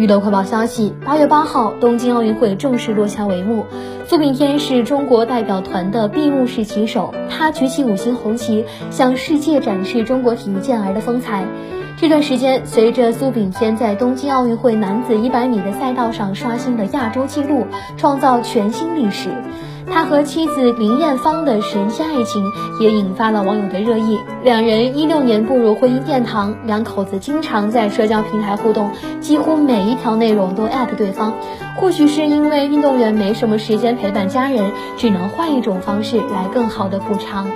娱乐快报消息：八月八号，东京奥运会正式落下帷幕。苏炳添是中国代表团的闭幕式旗手，他举起五星红旗，向世界展示中国体育健儿的风采。这段时间，随着苏炳添在东京奥运会男子一百米的赛道上刷新了亚洲纪录，创造全新历史。他和妻子林艳芳的神仙爱情也引发了网友的热议。两人一六年步入婚姻殿堂，两口子经常在社交平台互动，几乎每一条内容都艾特对方。或许是因为运动员没什么时间陪伴家人，只能换一种方式来更好的补偿。